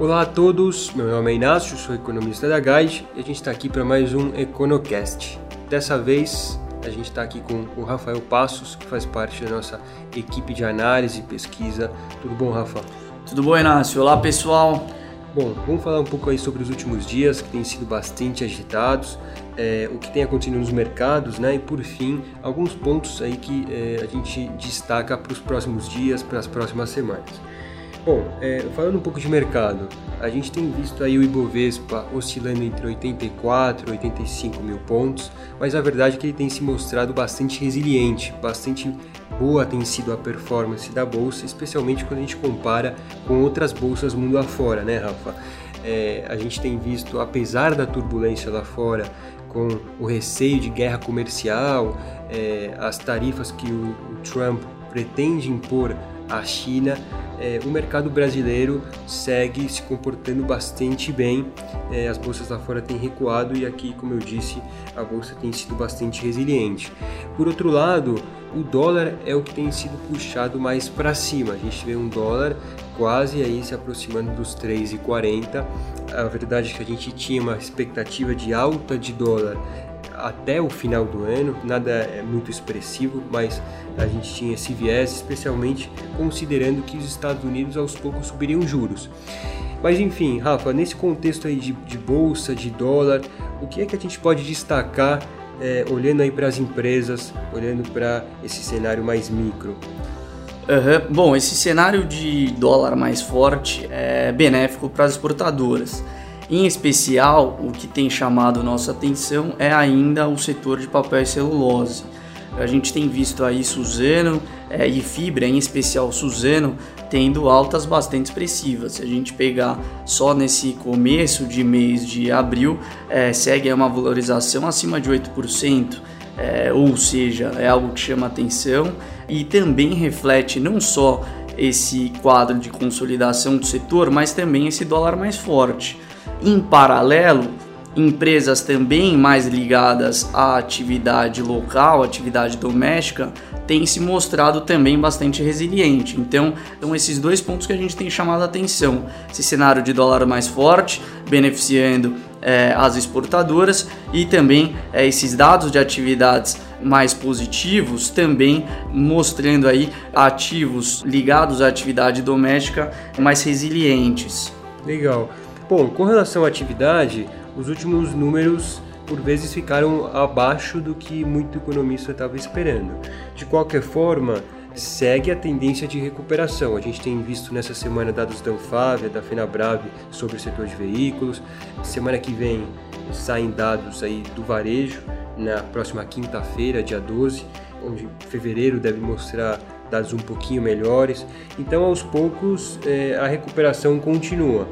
Olá a todos, meu nome é Inácio, sou economista da Guide e a gente está aqui para mais um EconoCast. Dessa vez a gente está aqui com o Rafael Passos, que faz parte da nossa equipe de análise e pesquisa. Tudo bom, Rafa? Tudo bom, Inácio? Olá, pessoal. Bom, vamos falar um pouco aí sobre os últimos dias que têm sido bastante agitados, é, o que tem acontecido nos mercados, né? E por fim, alguns pontos aí que é, a gente destaca para os próximos dias, para as próximas semanas. Bom, é, falando um pouco de mercado, a gente tem visto aí o Ibovespa oscilando entre 84 e 85 mil pontos, mas a verdade é que ele tem se mostrado bastante resiliente, bastante boa tem sido a performance da bolsa, especialmente quando a gente compara com outras bolsas mundo afora, né, Rafa? É, a gente tem visto, apesar da turbulência lá fora, com o receio de guerra comercial, é, as tarifas que o, o Trump pretende impor à China, é, o mercado brasileiro segue se comportando bastante bem. É, as bolsas lá fora têm recuado e aqui, como eu disse, a bolsa tem sido bastante resiliente. Por outro lado, o dólar é o que tem sido puxado mais para cima. A gente vê um dólar quase aí se aproximando dos 3,40. A verdade é que a gente tinha uma expectativa de alta de dólar até o final do ano, nada é muito expressivo, mas a gente tinha esse viés, especialmente considerando que os Estados Unidos aos poucos subiriam juros. Mas enfim, Rafa, nesse contexto aí de, de bolsa, de dólar, o que é que a gente pode destacar é, olhando aí para as empresas, olhando para esse cenário mais micro? Uhum. Bom, esse cenário de dólar mais forte é benéfico para as exportadoras. Em especial, o que tem chamado nossa atenção é ainda o setor de papel e celulose. A gente tem visto aí Suzano é, e fibra, em especial Suzano, tendo altas bastante expressivas. Se a gente pegar só nesse começo de mês de abril, é, segue uma valorização acima de 8%. É, ou seja, é algo que chama atenção e também reflete não só esse quadro de consolidação do setor, mas também esse dólar mais forte. Em paralelo, empresas também mais ligadas à atividade local, atividade doméstica, têm se mostrado também bastante resiliente. Então, são esses dois pontos que a gente tem chamado a atenção. Esse cenário de dólar mais forte, beneficiando é, as exportadoras, e também é, esses dados de atividades mais positivos, também mostrando aí ativos ligados à atividade doméstica mais resilientes. Legal. Bom, com relação à atividade, os últimos números por vezes ficaram abaixo do que muito economista estava esperando. De qualquer forma, segue a tendência de recuperação. A gente tem visto nessa semana dados da Anfávia, da FenaBrave sobre o setor de veículos. Semana que vem saem dados aí do varejo na próxima quinta-feira, dia 12, onde fevereiro deve mostrar dados um pouquinho melhores. Então, aos poucos, é, a recuperação continua.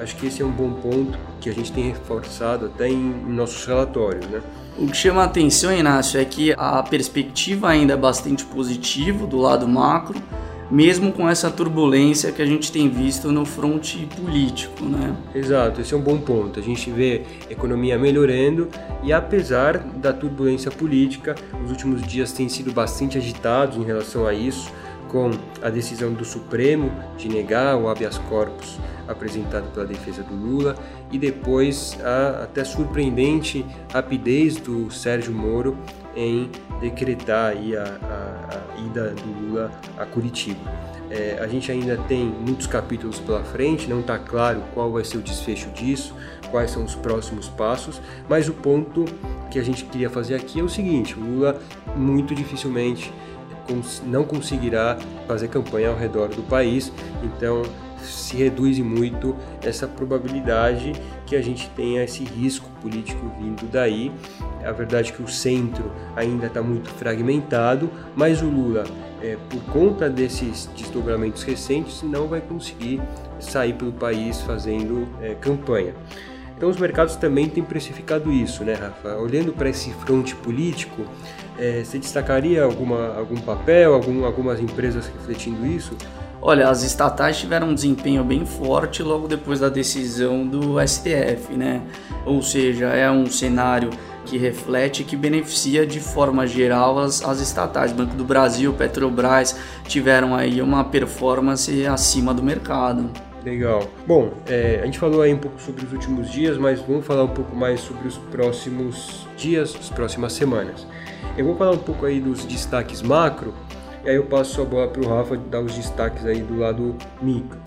Acho que esse é um bom ponto que a gente tem reforçado até em, nossos relatórios, né? O que chama a atenção, Inácio, é que a perspectiva ainda é bastante positiva do lado macro, mesmo com essa turbulência que a gente tem visto no fronte político, né? Exato, esse é um bom ponto. A gente vê a economia melhorando e apesar da turbulência política, os últimos dias têm sido bastante agitados em relação a isso com a decisão do Supremo de negar o habeas corpus apresentado pela defesa do Lula e depois a até surpreendente rapidez do Sérgio Moro em decretar a, a, a ida do Lula a Curitiba. É, a gente ainda tem muitos capítulos pela frente, não está claro qual vai ser o desfecho disso, quais são os próximos passos, mas o ponto que a gente queria fazer aqui é o seguinte: o Lula muito dificilmente não conseguirá fazer campanha ao redor do país, então se reduz muito essa probabilidade que a gente tenha esse risco político vindo daí. A verdade é que o centro ainda está muito fragmentado, mas o Lula, é, por conta desses desdobramentos recentes, não vai conseguir sair pelo país fazendo é, campanha. Então os mercados também têm precificado isso, né, Rafa? Olhando para esse fronte político, é, você destacaria alguma, algum papel, algum, algumas empresas refletindo isso? Olha, as estatais tiveram um desempenho bem forte logo depois da decisão do STF, né? Ou seja, é um cenário que reflete que beneficia de forma geral as, as estatais. Banco do Brasil, Petrobras tiveram aí uma performance acima do mercado. Legal. Bom, é, a gente falou aí um pouco sobre os últimos dias, mas vamos falar um pouco mais sobre os próximos dias, as próximas semanas. Eu vou falar um pouco aí dos destaques macro, e aí eu passo a bola para o Rafa dar os destaques aí do lado micro.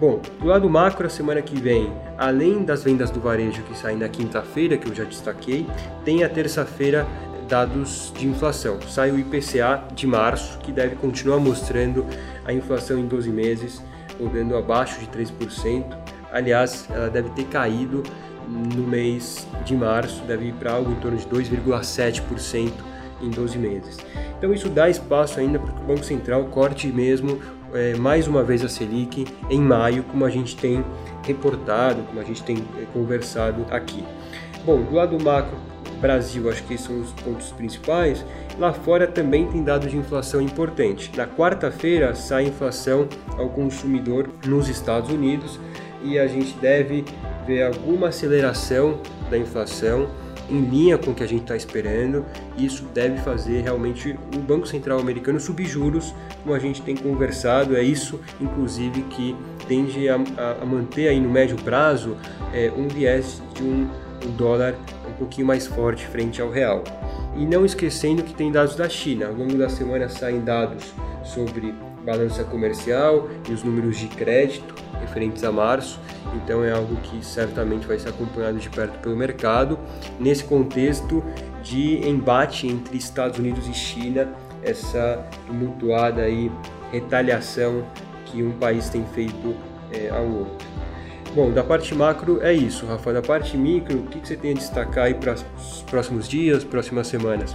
Bom, do lado macro, a semana que vem, além das vendas do varejo que saem na quinta-feira, que eu já destaquei, tem a terça-feira dados de inflação. Sai o IPCA de março, que deve continuar mostrando a inflação em 12 meses rodando abaixo de 3%. Aliás, ela deve ter caído no mês de março, deve ir para algo em torno de 2,7% em 12 meses. Então isso dá espaço ainda para que o Banco Central corte mesmo é, mais uma vez a Selic em maio, como a gente tem reportado, como a gente tem é, conversado aqui. Bom, do lado macro, Brasil, acho que são os pontos principais. Lá fora também tem dados de inflação importante. Na quarta-feira sai inflação ao consumidor nos Estados Unidos e a gente deve ver alguma aceleração da inflação em linha com o que a gente está esperando. Isso deve fazer realmente o Banco Central americano subir juros, como a gente tem conversado. É isso, inclusive, que tende a, a manter aí no médio prazo é, um viés de um, um dólar pouquinho mais forte frente ao real. E não esquecendo que tem dados da China. Ao longo da semana saem dados sobre balança comercial e os números de crédito referentes a março, então é algo que certamente vai ser acompanhado de perto pelo mercado. Nesse contexto de embate entre Estados Unidos e China, essa tumultuada aí retaliação que um país tem feito é, ao outro. Bom, da parte macro é isso, Rafa. Da parte micro, o que você tem a destacar aí para os próximos dias, próximas semanas?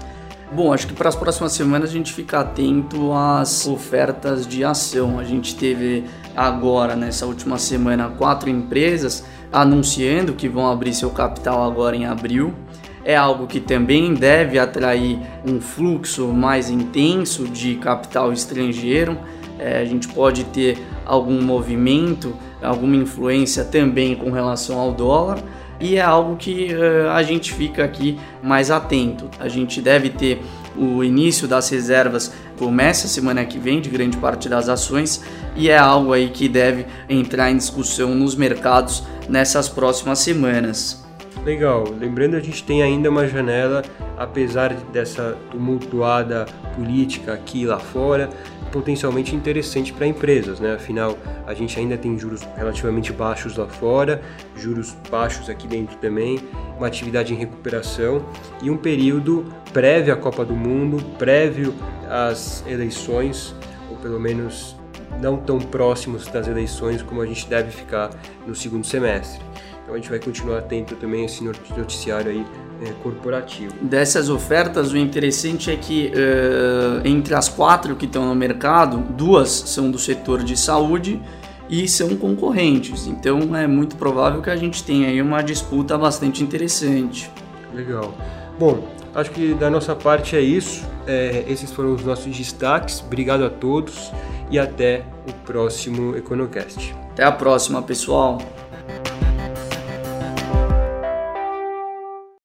Bom, acho que para as próximas semanas a gente fica atento às ofertas de ação. A gente teve agora, nessa última semana, quatro empresas anunciando que vão abrir seu capital agora em abril. É algo que também deve atrair um fluxo mais intenso de capital estrangeiro. É, a gente pode ter algum movimento alguma influência também com relação ao dólar e é algo que uh, a gente fica aqui mais atento. A gente deve ter o início das reservas começa semana que vem de grande parte das ações e é algo aí que deve entrar em discussão nos mercados nessas próximas semanas. Legal, lembrando a gente tem ainda uma janela, apesar dessa tumultuada política aqui e lá fora, potencialmente interessante para empresas, né? Afinal, a gente ainda tem juros relativamente baixos lá fora, juros baixos aqui dentro também, uma atividade em recuperação e um período prévio à Copa do Mundo, prévio às eleições, ou pelo menos não tão próximos das eleições como a gente deve ficar no segundo semestre. Então a gente vai continuar atento também a esse noticiário aí é, corporativo. Dessas ofertas, o interessante é que uh, entre as quatro que estão no mercado, duas são do setor de saúde e são concorrentes. Então é muito provável que a gente tenha aí uma disputa bastante interessante. Legal. Bom, acho que da nossa parte é isso. É, esses foram os nossos destaques. Obrigado a todos e até o próximo Econocast. Até a próxima, pessoal.